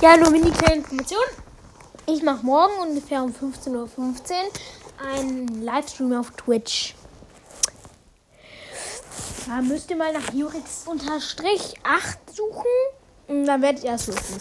Ja, nur mini kleine Information. Ich mache morgen ungefähr um 15.15 Uhr einen Livestream auf Twitch. Da müsst ihr mal nach Jurix unterstrich 8 suchen. Und dann werdet ihr es wissen.